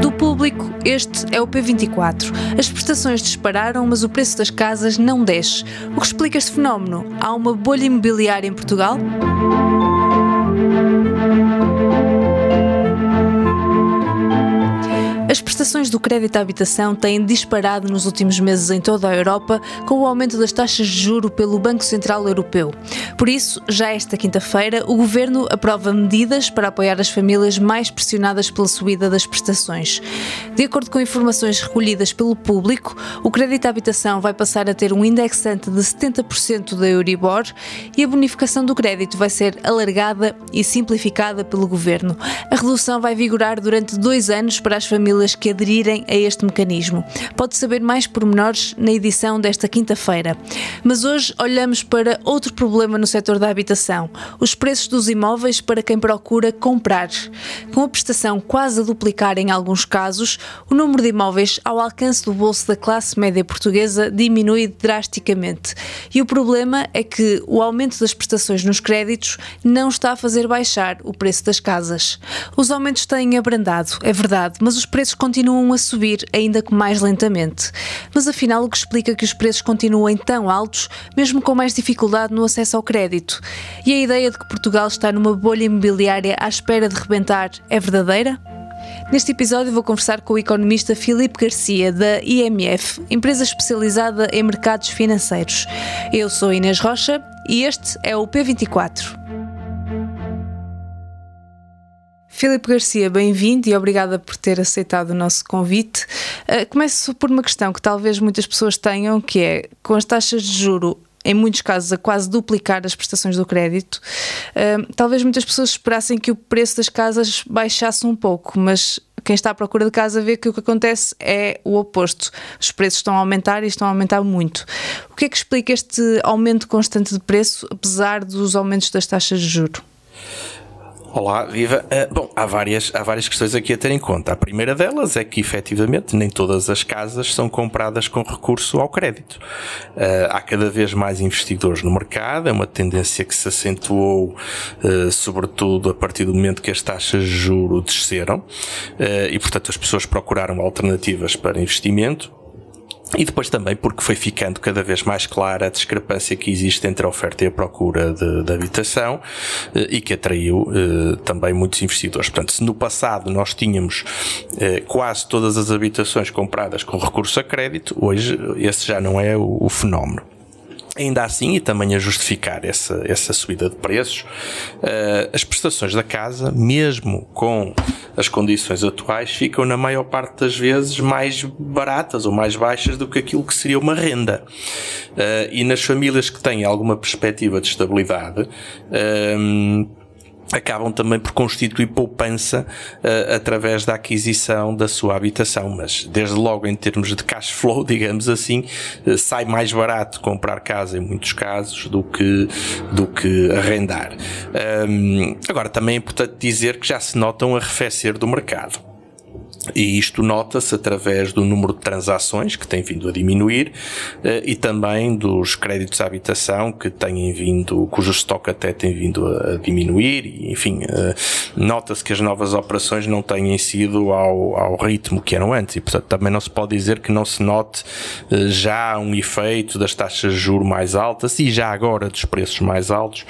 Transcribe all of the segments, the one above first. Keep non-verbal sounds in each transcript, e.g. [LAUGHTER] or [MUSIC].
Do público, este é o P24. As prestações dispararam, mas o preço das casas não desce. O que explica este fenómeno? Há uma bolha imobiliária em Portugal? As prestações do crédito à habitação têm disparado nos últimos meses em toda a Europa com o aumento das taxas de juro pelo Banco Central Europeu. Por isso, já esta quinta-feira, o governo aprova medidas para apoiar as famílias mais pressionadas pela subida das prestações. De acordo com informações recolhidas pelo público, o crédito à habitação vai passar a ter um indexante de 70% da Euribor e a bonificação do crédito vai ser alargada e simplificada pelo governo. A redução vai vigorar durante dois anos para as famílias que aderirem a este mecanismo. Pode saber mais pormenores na edição desta quinta-feira. Mas hoje olhamos para outro problema no setor da habitação: os preços dos imóveis para quem procura comprar. Com a prestação quase a duplicar em alguns casos, o número de imóveis ao alcance do bolso da classe média portuguesa diminui drasticamente. E o problema é que o aumento das prestações nos créditos não está a fazer baixar o preço das casas. Os aumentos têm abrandado, é verdade, mas os preços preços continuam a subir, ainda que mais lentamente. Mas afinal, o que explica que os preços continuem tão altos, mesmo com mais dificuldade no acesso ao crédito? E a ideia de que Portugal está numa bolha imobiliária à espera de rebentar é verdadeira? Neste episódio vou conversar com o economista Filipe Garcia, da IMF, empresa especializada em mercados financeiros. Eu sou Inês Rocha e este é o P24. Filipe Garcia, bem-vindo e obrigada por ter aceitado o nosso convite. Uh, começo por uma questão que talvez muitas pessoas tenham, que é, com as taxas de juro em muitos casos a quase duplicar as prestações do crédito, uh, talvez muitas pessoas esperassem que o preço das casas baixasse um pouco, mas quem está à procura de casa vê que o que acontece é o oposto. Os preços estão a aumentar e estão a aumentar muito. O que é que explica este aumento constante de preço, apesar dos aumentos das taxas de juro? Olá, viva. Uh, bom, há várias, há várias questões aqui a ter em conta. A primeira delas é que, efetivamente, nem todas as casas são compradas com recurso ao crédito. Uh, há cada vez mais investidores no mercado, é uma tendência que se acentuou, uh, sobretudo a partir do momento que as taxas de juro desceram, e, portanto, as pessoas procuraram alternativas para investimento e depois também porque foi ficando cada vez mais clara a discrepância que existe entre a oferta e a procura de, de habitação eh, e que atraiu eh, também muitos investidores. Portanto, se no passado nós tínhamos eh, quase todas as habitações compradas com recurso a crédito, hoje esse já não é o, o fenómeno. Ainda assim, e também a justificar essa, essa subida de preços, uh, as prestações da casa, mesmo com as condições atuais, ficam na maior parte das vezes mais baratas ou mais baixas do que aquilo que seria uma renda. Uh, e nas famílias que têm alguma perspectiva de estabilidade, uh, acabam também por constituir poupança uh, através da aquisição da sua habitação, mas desde logo em termos de cash flow, [LAUGHS] digamos assim, uh, sai mais barato comprar casa em muitos casos do que, do que arrendar. Um, agora, também é importante dizer que já se nota um arrefecer do mercado. E isto nota-se através do número de transações, que tem vindo a diminuir, eh, e também dos créditos à habitação, que têm vindo, cujo estoque até tem vindo a diminuir, enfim, eh, nota-se que as novas operações não têm sido ao, ao ritmo que eram antes, e portanto também não se pode dizer que não se note eh, já um efeito das taxas de juros mais altas e já agora dos preços mais altos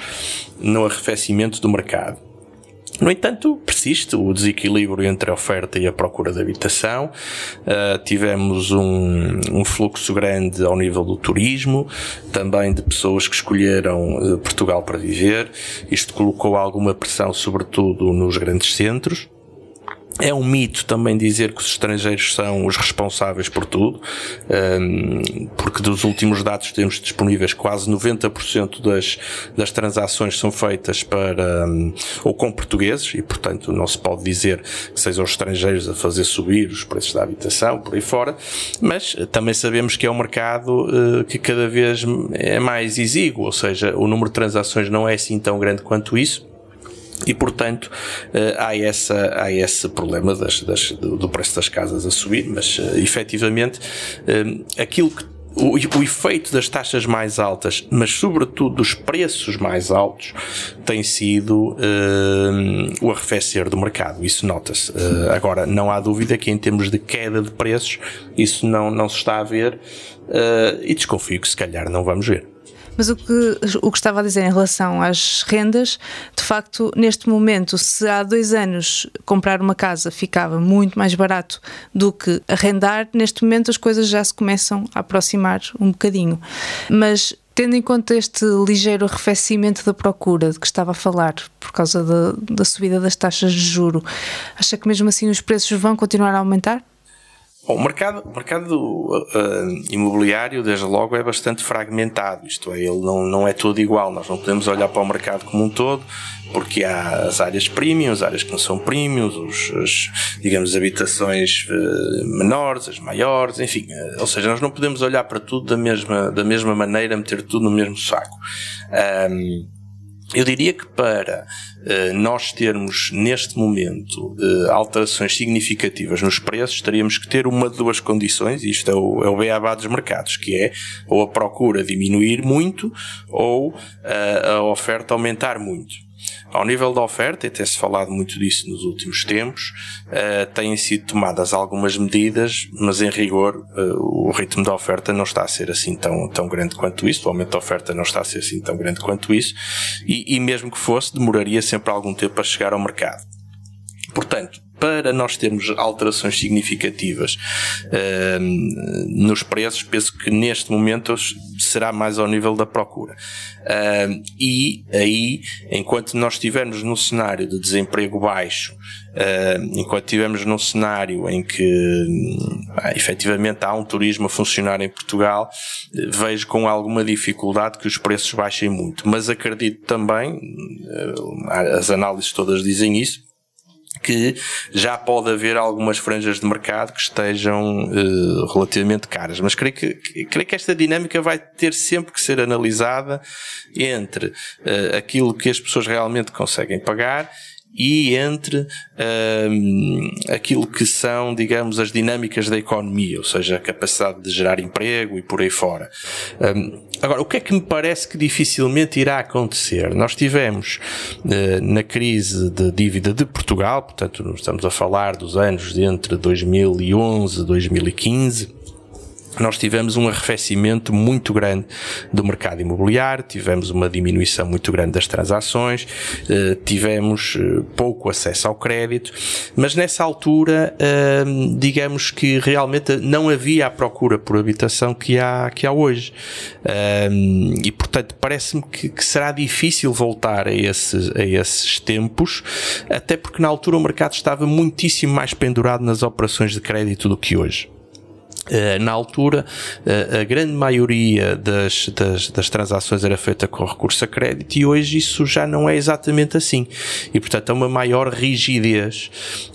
no arrefecimento do mercado. No entanto, persiste o desequilíbrio entre a oferta e a procura de habitação. Uh, tivemos um, um, fluxo grande ao nível do turismo, também de pessoas que escolheram uh, Portugal para viver. Isto colocou alguma pressão, sobretudo nos grandes centros. É um mito também dizer que os estrangeiros são os responsáveis por tudo, um, porque dos últimos dados que temos disponíveis, quase 90% das, das transações são feitas para, um, ou com portugueses, e portanto não se pode dizer que sejam os estrangeiros a fazer subir os preços da habitação, por aí fora, mas também sabemos que é um mercado uh, que cada vez é mais exíguo, ou seja, o número de transações não é assim tão grande quanto isso, e, portanto, eh, há, essa, há esse problema das, das, do preço das casas a subir, mas uh, efetivamente uh, aquilo que o, o, efeito das taxas mais altas, mas sobretudo dos preços mais altos, tem sido uh, o arrefecer do mercado. Isso nota-se. Uh, agora, não há dúvida que em termos de queda de preços, isso não, não se está a ver uh, e desconfio que se calhar não vamos ver. Mas o que, o que estava a dizer em relação às rendas, de facto, neste momento, se há dois anos comprar uma casa ficava muito mais barato do que arrendar, neste momento as coisas já se começam a aproximar um bocadinho. Mas tendo em conta este ligeiro arrefecimento da procura de que estava a falar, por causa da, da subida das taxas de juro, acha que mesmo assim os preços vão continuar a aumentar? Bom, o mercado, o mercado uh, imobiliário, desde logo, é bastante fragmentado. Isto é, ele não, não é todo igual. Nós não podemos olhar para o mercado como um todo, porque há as áreas premium, as áreas que não são premium, os, as, digamos, habitações uh, menores, as maiores, enfim. Uh, ou seja, nós não podemos olhar para tudo da mesma, da mesma maneira, meter tudo no mesmo saco. Um, eu diria que para uh, nós termos neste momento uh, alterações significativas nos preços, teríamos que ter uma de duas condições, isto é o, é o beabá dos mercados, que é ou a procura diminuir muito ou uh, a oferta aumentar muito. Ao nível da oferta, e tem-se falado muito disso nos últimos tempos, uh, têm sido tomadas algumas medidas, mas em rigor uh, o ritmo da oferta não está a ser assim tão, tão grande quanto isso, o aumento da oferta não está a ser assim tão grande quanto isso, e, e mesmo que fosse, demoraria sempre algum tempo a chegar ao mercado. Portanto, para nós termos alterações significativas uh, nos preços, penso que neste momento será mais ao nível da procura. Uh, e aí, enquanto nós estivermos num cenário de desemprego baixo, uh, enquanto estivermos num cenário em que efetivamente há um turismo a funcionar em Portugal, vejo com alguma dificuldade que os preços baixem muito. Mas acredito também, as análises todas dizem isso, que já pode haver algumas franjas de mercado que estejam uh, relativamente caras. Mas creio que, creio que esta dinâmica vai ter sempre que ser analisada entre uh, aquilo que as pessoas realmente conseguem pagar e entre um, aquilo que são, digamos, as dinâmicas da economia, ou seja, a capacidade de gerar emprego e por aí fora. Um, agora, o que é que me parece que dificilmente irá acontecer? Nós tivemos uh, na crise de dívida de Portugal, portanto, estamos a falar dos anos de entre 2011 e 2015, nós tivemos um arrefecimento muito grande do mercado imobiliário, tivemos uma diminuição muito grande das transações, eh, tivemos eh, pouco acesso ao crédito, mas nessa altura, eh, digamos que realmente não havia a procura por habitação que há, que há hoje. E portanto, parece-me que, que, será difícil voltar a esses, a esses tempos, até porque na altura o mercado estava muitíssimo mais pendurado nas operações de crédito do que hoje. Eh, na altura, eh, a grande maioria das, das, das, transações era feita com recurso a crédito e hoje isso já não é exatamente assim. E, portanto, há uma maior rigidez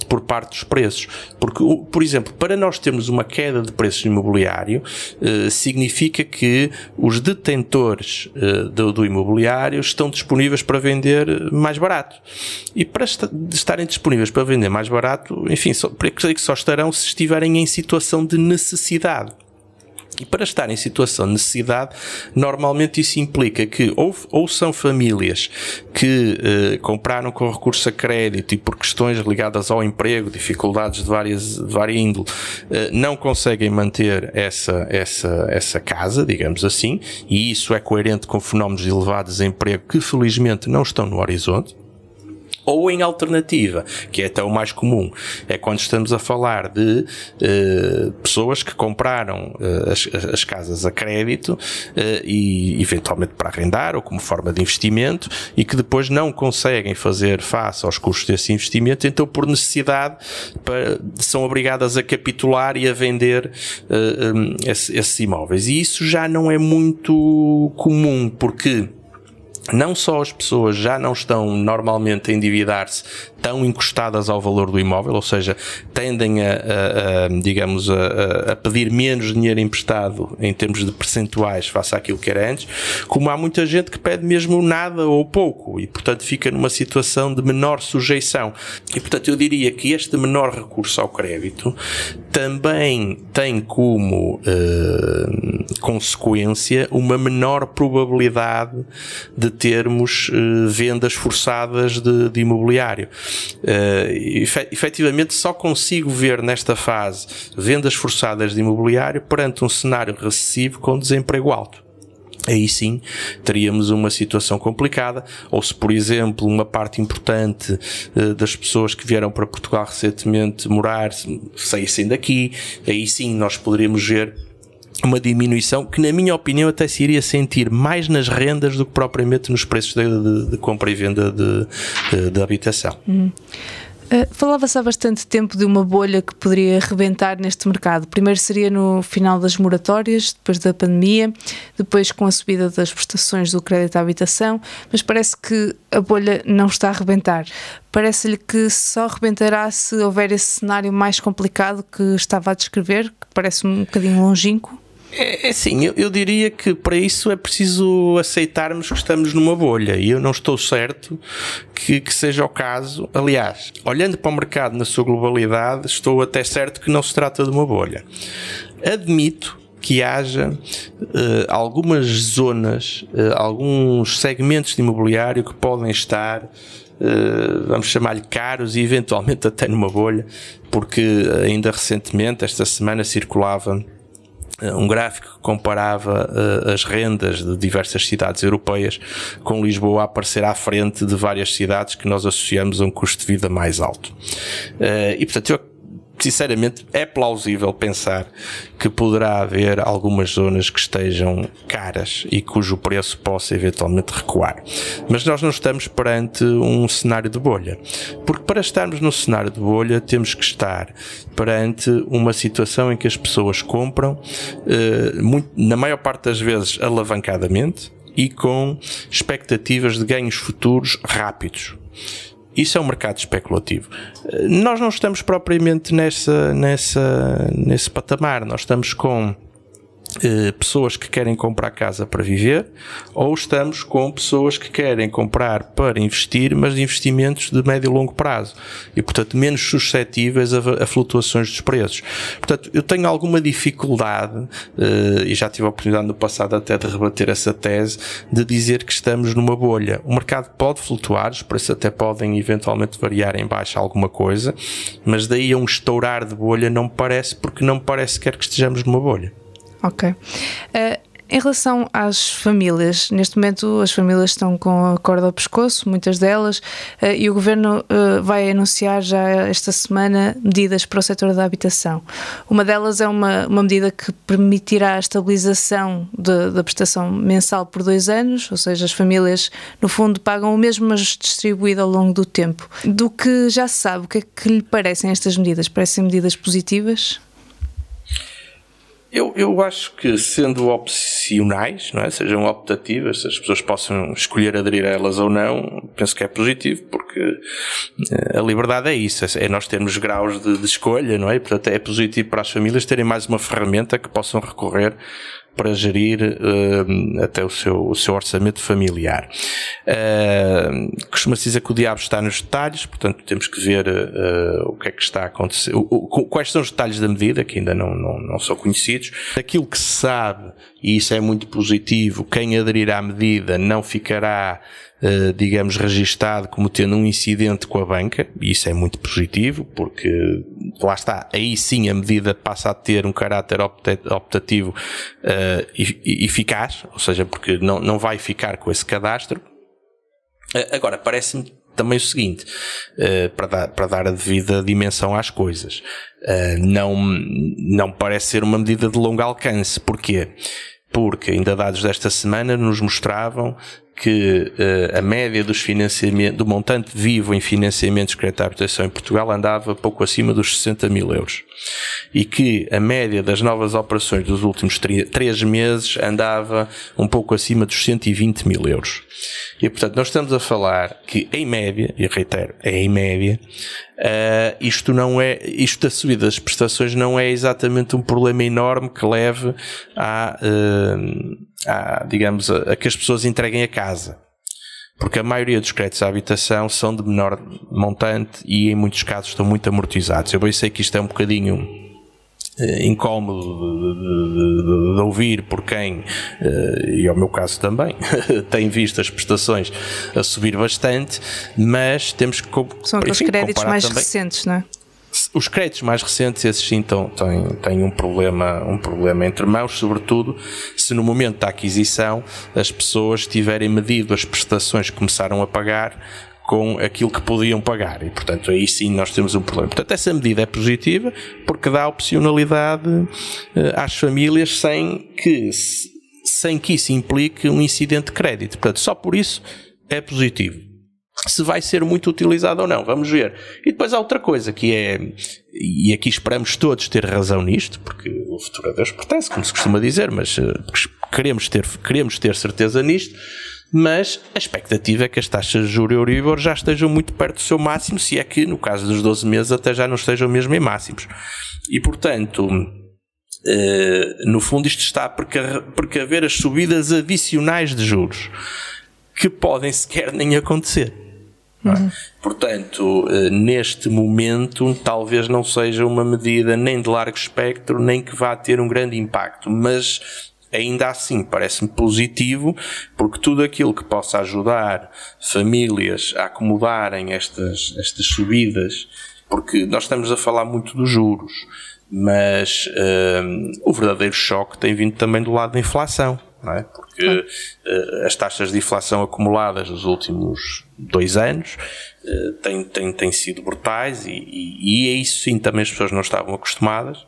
por parte dos preços. Porque, por exemplo, para nós termos uma queda de preços imobiliário, eh, significa que os detentores do, do imobiliário estão disponíveis para vender mais barato. E para estarem disponíveis para vender mais barato, enfim, só, que só estarão se estiverem em situação de necessidade necessidade. E para estar em situação de necessidade, normalmente isso implica que ou, ou são famílias que eh, compraram com recurso a crédito e por questões ligadas ao emprego, dificuldades de várias, de várias índole, eh, não conseguem manter essa, essa, essa casa, digamos assim, e isso é coerente com fenómenos de elevado desemprego que felizmente não estão no horizonte Ou em alternativa, que é até o mais comum, é quando estamos a falar de uh, pessoas que compraram uh, as, as, casas a crédito uh, e eventualmente para arrendar ou como forma de investimento e que depois não conseguem fazer face aos custos desse investimento, então por necessidade para, são obrigadas a capitular e a vender esse, esses imóveis. E isso já não é muito comum, porque não só as pessoas já não estão normalmente a endividar-se tão encostadas ao valor do imóvel, ou seja, tendem a, a, a digamos, a, a, pedir menos dinheiro emprestado em termos de percentuais face àquilo que era antes, como há muita gente que pede mesmo nada ou pouco e, portanto, fica numa situação de menor sujeição. E, portanto, eu diria que este menor recurso ao crédito também tem como eh, consequência uma menor probabilidade de termos uh, vendas forçadas de, de imobiliário. Uh, efetivamente, só consigo ver nesta fase vendas forçadas de imobiliário perante um cenário recessivo com desemprego alto aí sim teríamos uma situação complicada, ou se, por exemplo, uma parte importante uh, das pessoas que vieram para Portugal recentemente morar saíssem daqui, aí sim nós poderíamos ver uma diminuição que, na minha opinião, até se iria sentir mais nas rendas do que propriamente nos preços de, de, de compra e venda de, de, habitação. Uhum. Uh, Falava-se há bastante tempo de uma bolha que poderia rebentar neste mercado. Primeiro seria no final das moratórias, depois da pandemia, depois com a subida das prestações do crédito à habitação, mas parece que a bolha não está a rebentar. Parece-lhe que só rebentará se houver esse cenário mais complicado que estava a descrever, que parece um bocadinho longínquo? É, é assim, eu, eu, diria que para isso é preciso aceitarmos que estamos numa bolha e eu não estou certo que, que, seja o caso. Aliás, olhando para o mercado na sua globalidade, estou até certo que não se trata de uma bolha. Admito que haja uh, algumas zonas, uh, alguns segmentos de imobiliário que podem estar Uh, vamos chamar-lhe caros e eventualmente até numa bolha, porque ainda recentemente, esta semana, circulava um gráfico que comparava uh, as rendas de diversas cidades europeias com Lisboa a aparecer à frente de várias cidades que nós associamos a um custo de vida mais alto. Uh, e portanto eu sinceramente, é plausível pensar que poderá haver algumas zonas que estejam caras e cujo preço possa eventualmente recuar. Mas nós não estamos perante um cenário de bolha. Porque para estarmos no cenário de bolha, temos que estar perante uma situação em que as pessoas compram, eh, muito, na maior parte das vezes alavancadamente, e com expectativas de ganhos futuros rápidos. Isso é um mercado especulativo. Nós não estamos propriamente nessa, nessa, nesse patamar. Nós estamos com eh, pessoas que querem comprar casa para viver, ou estamos com pessoas que querem comprar para investir, mas investimentos de médio e longo prazo. E, portanto, menos suscetíveis a, a flutuações dos preços. Portanto, eu tenho alguma dificuldade, eh, e já tive a oportunidade no passado até de rebater essa tese, de dizer que estamos numa bolha. O mercado pode flutuar, os preços até podem eventualmente variar em baixo alguma coisa, mas daí a um estourar de bolha não parece, porque não parece sequer que estejamos numa bolha. Ok. Uh, em relação às famílias, neste momento as famílias estão com a corda ao pescoço, muitas delas, uh, e o governo uh, vai anunciar já esta semana medidas para o setor da habitação. Uma delas é uma, uma medida que permitirá a estabilização de, da prestação mensal por dois anos, ou seja, as famílias no fundo pagam o mesmo, mas distribuído ao longo do tempo. Do que já se sabe, o que é que lhe parecem estas medidas? Parecem medidas positivas? Eu, eu acho que sendo opcionais, não é? sejam optativas, se as pessoas possam escolher aderir a elas ou não, penso que é positivo, porque eh, a liberdade é isso, é nós termos graus de, de escolha, não é? Portanto, é positivo para as famílias terem mais uma ferramenta que possam recorrer para gerir uh, até o seu, o seu orçamento familiar. Uh, Costuma-se dizer que o diabo está nos detalhes, portanto temos que ver uh, o que é que está a acontecer, o, o, quais são os detalhes da medida, que ainda não, não, não são conhecidos. Aquilo que se sabe, e isso é muito positivo, quem aderir à medida não ficará Uh, digamos, registado como tendo um incidente com a banca, e isso é muito positivo, porque lá está, aí sim a medida passa a ter um caráter optativo uh, eficaz, ou seja, porque não, não vai ficar com esse cadastro. Uh, agora, parece-me também o seguinte, uh, para, dar, para dar a devida dimensão às coisas. Não, não parece ser uma medida de longo alcance. Porquê? Porque ainda dados desta semana nos mostravam que uh, a média dos financiamentos, do montante vivo em financiamentos de crédito à habitação em Portugal andava pouco acima dos 60 mil euros. E que a média das novas operações dos últimos três meses andava um pouco acima dos 120 mil euros. E portanto, nós estamos a falar que em média, e reitero, é em média, uh, isto não é, isto da subida das prestações não é exatamente um problema enorme que leve a, uh, a digamos, a, a que as pessoas entreguem a casa porque a maioria dos créditos à habitação são de menor montante e em muitos casos estão muito amortizados. Eu bem sei que isto é um bocadinho eh, incómodo de, de, de, de, ouvir por quem, eh, e ao meu caso também, [LAUGHS] tem visto as prestações a subir bastante, mas temos que. São os créditos mais também. recentes, não é? Os créditos mais recentes, esses sim têm, têm um, problema, um problema entre mãos, sobretudo se no momento da aquisição as pessoas tiverem medido as prestações que começaram a pagar com aquilo que podiam pagar. E, portanto, aí sim nós temos um problema. Portanto, essa medida é positiva porque dá opcionalidade uh, às famílias sem que, sem que isso implique um incidente de crédito. Portanto, só por isso é positivo. Se vai ser muito utilizado ou não, vamos ver. E depois há outra coisa que é, e aqui esperamos todos ter razão nisto, porque o futuro a Deus pertence, como se costuma dizer, mas uh, queremos, ter, queremos ter certeza nisto mas a expectativa é que as taxas de juros Euribor já estejam muito perto do seu máximo, se é que no caso dos 12 meses até já não estejam mesmo em máximos. E portanto, eh, no fundo isto está a precaver as subidas adicionais de juros, que podem sequer nem acontecer. É? Uhum. Portanto, eh, neste momento, talvez não seja uma medida nem de largo espectro, nem que vá ter um grande impacto, mas ainda assim parece-me positivo, porque tudo aquilo que possa ajudar famílias a acomodarem estas, estas subidas, porque nós estamos a falar muito dos juros, mas um, o verdadeiro choque tem vindo também do lado da inflação. É? Porque uh, as taxas de inflação acumuladas nos últimos dois anos uh, têm, têm, têm sido brutais e, e, e é isso sim também as pessoas não estavam acostumadas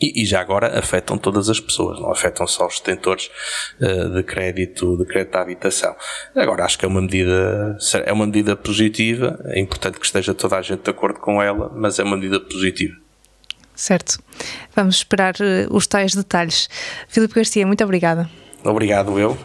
e, e, já agora afetam todas as pessoas, não afetam só os detentores uh, de crédito, de crédito à habitação. Agora acho que é uma medida, é uma medida positiva, é importante que esteja toda a gente de acordo com ela, mas é uma medida positiva. Certo. Vamos esperar uh, os tais detalhes. Filipe Garcia, muito obrigada. Obrigado eu.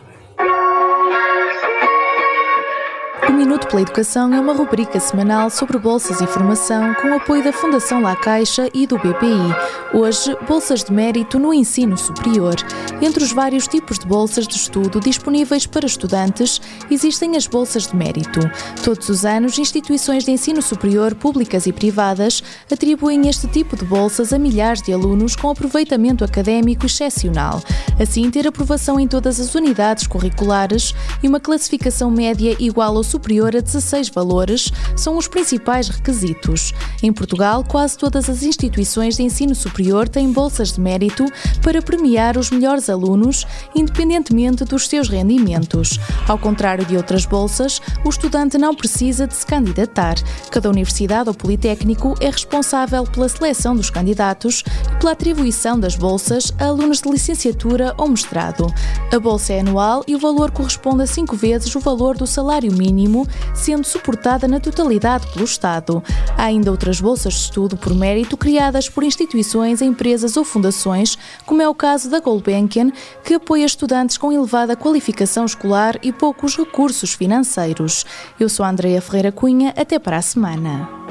O Minuto pela Educação é uma rubrica semanal sobre bolsas e formação com apoio da Fundação La Caixa e do BPI. Hoje, bolsas de mérito no ensino superior. Entre os vários tipos de bolsas de estudo disponíveis para estudantes, existem as bolsas de mérito. Todos os anos, instituições de ensino superior, públicas e privadas, atribuem este tipo de bolsas a milhares de alunos com aproveitamento académico excepcional. Assim, ter aprovação em todas as unidades curriculares e uma classificação média igual ao superior a 16 valores são os principais requisitos. Em Portugal, quase todas as instituições de ensino superior têm bolsas de mérito para premiar os melhores alunos, independentemente dos seus rendimentos. Ao contrário de outras bolsas, o estudante não precisa de se candidatar. Cada universidade ou politécnico é responsável pela seleção dos candidatos e pela atribuição das bolsas a alunos de licenciatura ou mestrado. A bolsa é anual e o valor corresponde a cinco vezes o valor do salário mínimo mínimo, sendo suportada na totalidade pelo Estado. Há ainda outras bolsas de estudo por mérito criadas por instituições, empresas ou fundações, como é o caso da Gulbenkian, que apoia estudantes com elevada qualificação escolar e poucos recursos financeiros. Eu sou a Andrea Ferreira Cunha, até para a semana.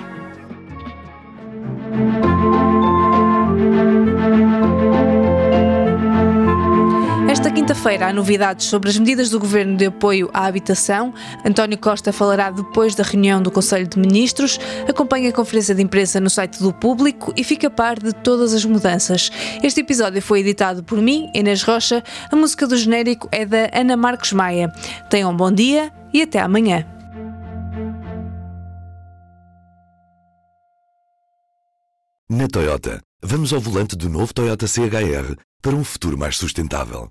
Quinta-feira há novidades sobre as medidas do Governo de apoio à habitação. António Costa falará depois da reunião do Conselho de Ministros, acompanha a conferência de imprensa no site do Público e fica a par de todas as mudanças. Este episódio foi editado por mim, Inês Rocha. A música do genérico é da Ana Marcos Maia. Tenham um bom dia e até amanhã. Na Toyota, vamos ao volante do novo Toyota CHR para um futuro mais sustentável.